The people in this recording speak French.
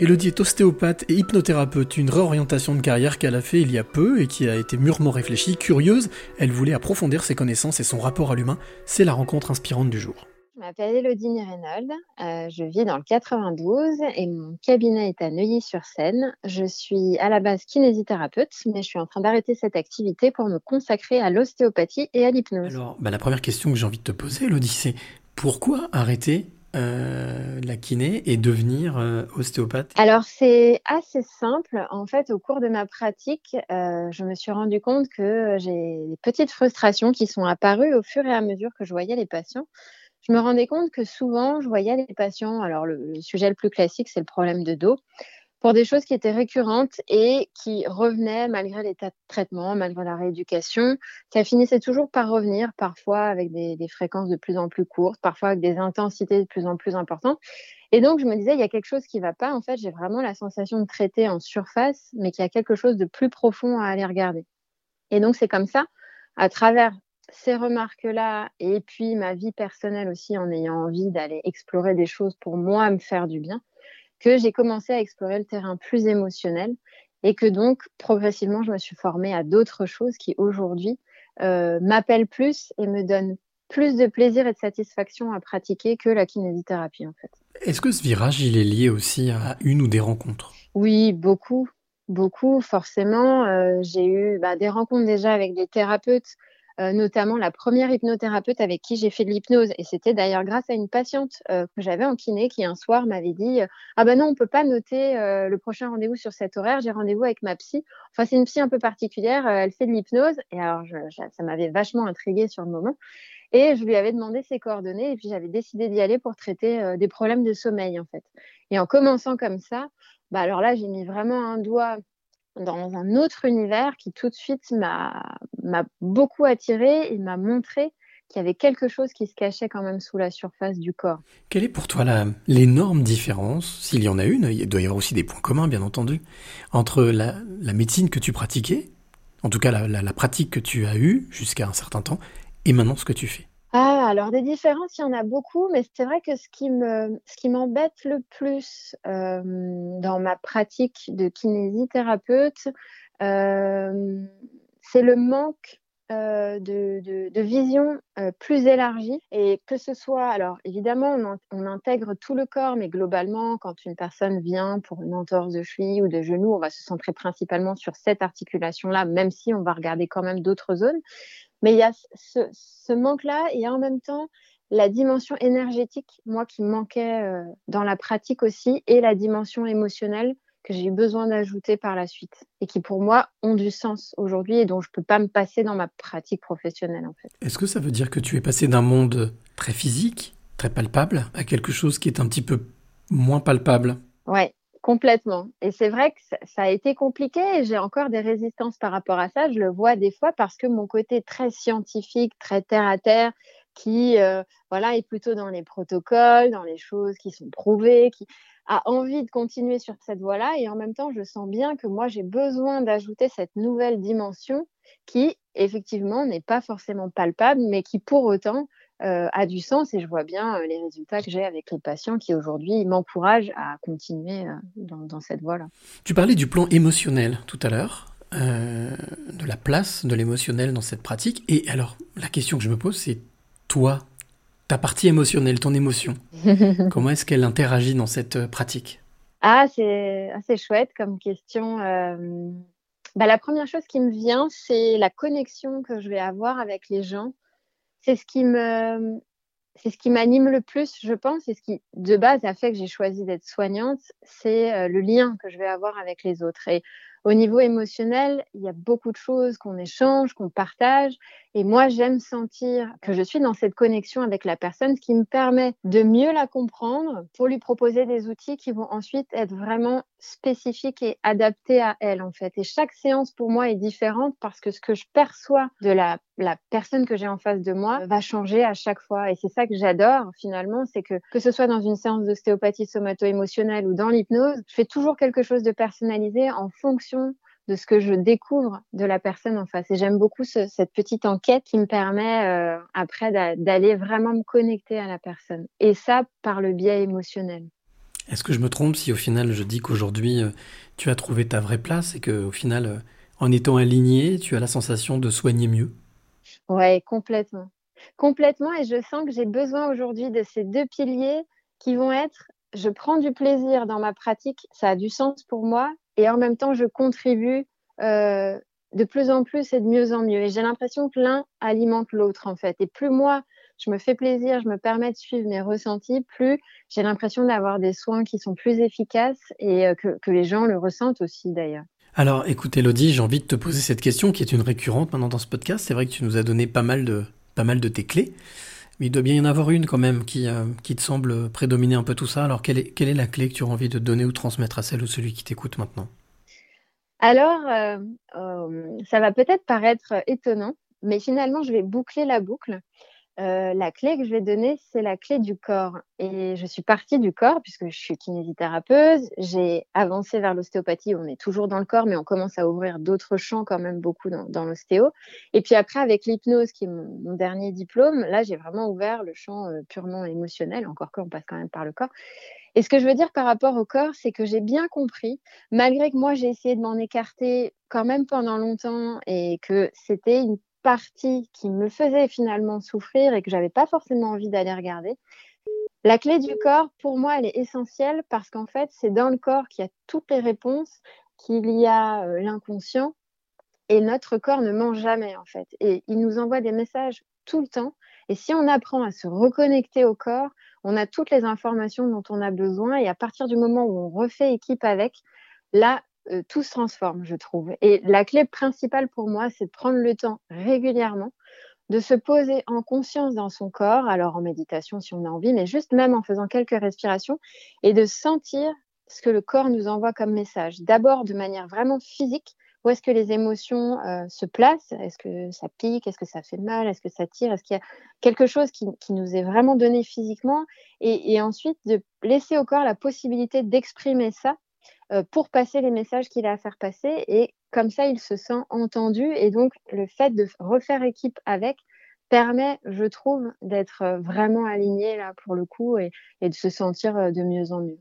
Elodie est ostéopathe et hypnothérapeute, une réorientation de carrière qu'elle a fait il y a peu et qui a été mûrement réfléchie. Curieuse, elle voulait approfondir ses connaissances et son rapport à l'humain. C'est la rencontre inspirante du jour. Je m'appelle Elodie Nirénold, euh, je vis dans le 92 et mon cabinet est à Neuilly-sur-Seine. Je suis à la base kinésithérapeute, mais je suis en train d'arrêter cette activité pour me consacrer à l'ostéopathie et à l'hypnose. Alors, bah, la première question que j'ai envie de te poser, Elodie, c'est pourquoi arrêter euh, la kiné et devenir euh, ostéopathe Alors c'est assez simple. En fait, au cours de ma pratique, euh, je me suis rendu compte que j'ai des petites frustrations qui sont apparues au fur et à mesure que je voyais les patients. Je me rendais compte que souvent, je voyais les patients. Alors le sujet le plus classique, c'est le problème de dos pour des choses qui étaient récurrentes et qui revenaient malgré l'état de traitement, malgré la rééducation. Ça finissait toujours par revenir, parfois avec des, fréquences de plus en plus courtes, parfois avec des intensités de plus en plus importantes. Et donc, je me disais, il y a quelque chose qui ne va pas. En fait, j'ai vraiment la sensation de traiter en surface, mais qu'il y a quelque chose de plus profond à aller regarder. Et donc, c'est comme ça, à travers ces remarques-là, et puis ma vie personnelle aussi, en ayant envie d'aller explorer des choses pour moi me faire du bien, que j'ai commencé à explorer le terrain plus émotionnel et que donc progressivement je me suis formée à d'autres choses qui aujourd'hui euh, m'appellent plus et me donnent plus de plaisir et de satisfaction à pratiquer que la kinésithérapie en fait. Est-ce que ce virage il est lié aussi à une ou des rencontres? Oui, beaucoup, beaucoup forcément. Euh, j'ai eu bah, des rencontres déjà avec des thérapeutes euh, notamment la première hypnothérapeute avec qui j'ai fait de l'hypnose. Et c'était d'ailleurs grâce à une patiente euh, que j'avais en kiné qui un soir m'avait dit euh, Ah ben non, on peut pas noter le prochain rendez-vous sur cet horaire, j'ai rendez-vous avec ma psy. Enfin, c'est une psy un peu particulière, elle fait de l'hypnose. Et alors, ça m'avait vachement intriguée sur le moment. Et je lui avais demandé ses coordonnées et puis j'avais décidé d'y aller pour traiter des problèmes de sommeil en fait. Et en commençant comme ça, bah alors là j'ai mis vraiment un doigt dans un autre univers qui tout de suite m'a beaucoup attiré et m'a montré qu'il y avait quelque chose qui se cachait quand même sous la surface du corps. Quelle est pour toi l'énorme différence, s'il y en a une, il doit y avoir aussi des points communs bien entendu, entre la, médecine que tu pratiquais, en tout cas la pratique que tu as eue jusqu'à un certain temps, et maintenant ce que tu fais? Alors des différences, il y en a beaucoup, mais c'est vrai que ce qui me, ce qui m'embête le plus euh, dans ma pratique de kinésithérapeute, euh, c'est le manque euh, de, de, vision plus élargie et que ce soit, alors évidemment, on, on, intègre tout le corps, mais globalement, quand une personne vient pour une entorse de cheville ou de genou, on va se centrer principalement sur cette articulation-là, même si on va regarder quand même d'autres zones. Mais il y a ce, manque-là et en même temps la dimension énergétique, moi qui manquait euh, dans la pratique aussi, et la dimension émotionnelle que j'ai eu besoin d'ajouter par la suite et qui pour moi ont du sens aujourd'hui et dont je ne peux pas me passer dans ma pratique professionnelle en fait. Est-ce que ça veut dire que tu es passé d'un monde très physique, très palpable, à quelque chose qui est un petit peu moins palpable? Ouais, Complètement. Et c'est vrai que ça, a été compliqué et j'ai encore des résistances par rapport à ça. Je le vois des fois parce que mon côté très scientifique, très terre à terre, qui euh, voilà est plutôt dans les protocoles, dans les choses qui sont prouvées, qui a envie de continuer sur cette voie-là. Et en même temps, je sens bien que moi, j'ai besoin d'ajouter cette nouvelle dimension qui, effectivement, n'est pas forcément palpable, mais qui, pour autant, euh, a du sens et je vois bien euh, les résultats que j'ai avec les patients qui aujourd'hui m'encouragent à continuer euh, dans, cette voie-là. Tu parlais du plan émotionnel tout à l'heure, de la place de l'émotionnel dans cette pratique. Et alors, la question que je me pose, c'est toi, ta partie émotionnelle, ton émotion, comment est-ce qu'elle interagit dans cette pratique? Ah, c'est assez chouette comme question. Bah, la première chose qui me vient, c'est la connexion que je vais avoir avec les gens c'est ce qui m'anime le plus, je pense, et ce qui de base a fait que j'ai choisi d'être soignante, c'est euh, le lien que je vais avoir avec les autres. Et au niveau émotionnel, il y a beaucoup de choses qu'on échange, qu'on partage, et moi, j'aime sentir que je suis dans cette connexion avec la personne, ce qui me permet de mieux la comprendre pour lui proposer des outils qui vont ensuite être vraiment spécifiques et adaptés à elle, en fait. Et chaque séance, pour moi, est différente parce que ce que je perçois de la, la personne que j'ai en face de moi va changer à chaque fois. Et c'est ça que j'adore, finalement, c'est que que ce soit dans une séance d'ostéopathie somato-émotionnelle ou dans l'hypnose, je fais toujours quelque chose de personnalisé en fonction de ce que je découvre de la personne en face. Et j'aime beaucoup cette petite enquête qui me permet euh, après d'aller vraiment me connecter à la personne. Et ça par le biais émotionnel. Est-ce que je me trompe si au final je dis qu'aujourd'hui euh, tu as trouvé ta vraie place et qu'au final, euh, en étant aligné, tu as la sensation de soigner mieux? Ouais, complètement. Complètement, et je sens que j'ai besoin aujourd'hui de ces deux piliers qui vont être, je prends du plaisir dans ma pratique, ça a du sens pour moi, et en même temps, je contribue euh, de plus en plus et de mieux en mieux. Et j'ai l'impression que l'un alimente l'autre, en fait. Et plus moi, je me fais plaisir, je me permets de suivre mes ressentis, plus j'ai l'impression d'avoir des soins qui sont plus efficaces et euh, que, les gens le ressentent aussi d'ailleurs. Alors écoute Elodie, j'ai envie de te poser cette question qui est une récurrente maintenant dans ce podcast. C'est vrai que tu nous as donné pas mal de, pas mal de tes clés, il doit bien y en avoir une quand même qui, euh, te semble prédominer un peu tout ça. Alors quelle est, la clé que tu as envie de donner ou transmettre à celle ou celui qui t'écoute maintenant? Alors, euh, ça va peut-être paraître étonnant, mais finalement je vais boucler la boucle. Euh, la clé que je vais donner, c'est la clé du corps. Et je suis partie du corps puisque je suis kinésithérapeute. J'ai avancé vers l'ostéopathie. On est toujours dans le corps, mais on commence à ouvrir d'autres champs quand même beaucoup dans, l'ostéo. Et puis après, avec l'hypnose, qui est mon, dernier diplôme, là, j'ai vraiment ouvert le champ euh, purement émotionnel, encore qu'on passe quand même par le corps. Et ce que je veux dire par rapport au corps, c'est que j'ai bien compris, malgré que moi j'ai essayé de m'en écarter quand même pendant longtemps et que c'était une partie qui me faisait finalement souffrir et que j'avais pas forcément envie d'aller regarder. La clé du corps, pour moi, elle est essentielle parce qu'en fait, c'est dans le corps qu'il y a toutes les réponses, qu'il y a euh, l'inconscient et notre corps ne ment jamais en fait. Et il nous envoie des messages tout le temps. Et si on apprend à se reconnecter au corps, on a toutes les informations dont on a besoin. Et à partir du moment où on refait équipe avec, là, euh, tout se transforme, je trouve. Et la clé principale pour moi, c'est de prendre le temps régulièrement de se poser en conscience dans son corps, alors en méditation si on a envie, mais juste même en faisant quelques respirations et de sentir ce que le corps nous envoie comme message. D'abord de manière vraiment physique, où est-ce que les émotions euh, se placent? Est-ce que ça pique? Est-ce que ça fait mal? Est-ce que ça tire? Est-ce qu'il y a quelque chose qui, nous est vraiment donné physiquement? Et, ensuite de laisser au corps la possibilité d'exprimer ça pour passer les messages qu'il a à faire passer. Et comme ça, il se sent entendu. Et donc, le fait de refaire équipe avec permet, je trouve, d'être euh, vraiment aligné là pour le coup et, de se sentir euh, de mieux en mieux.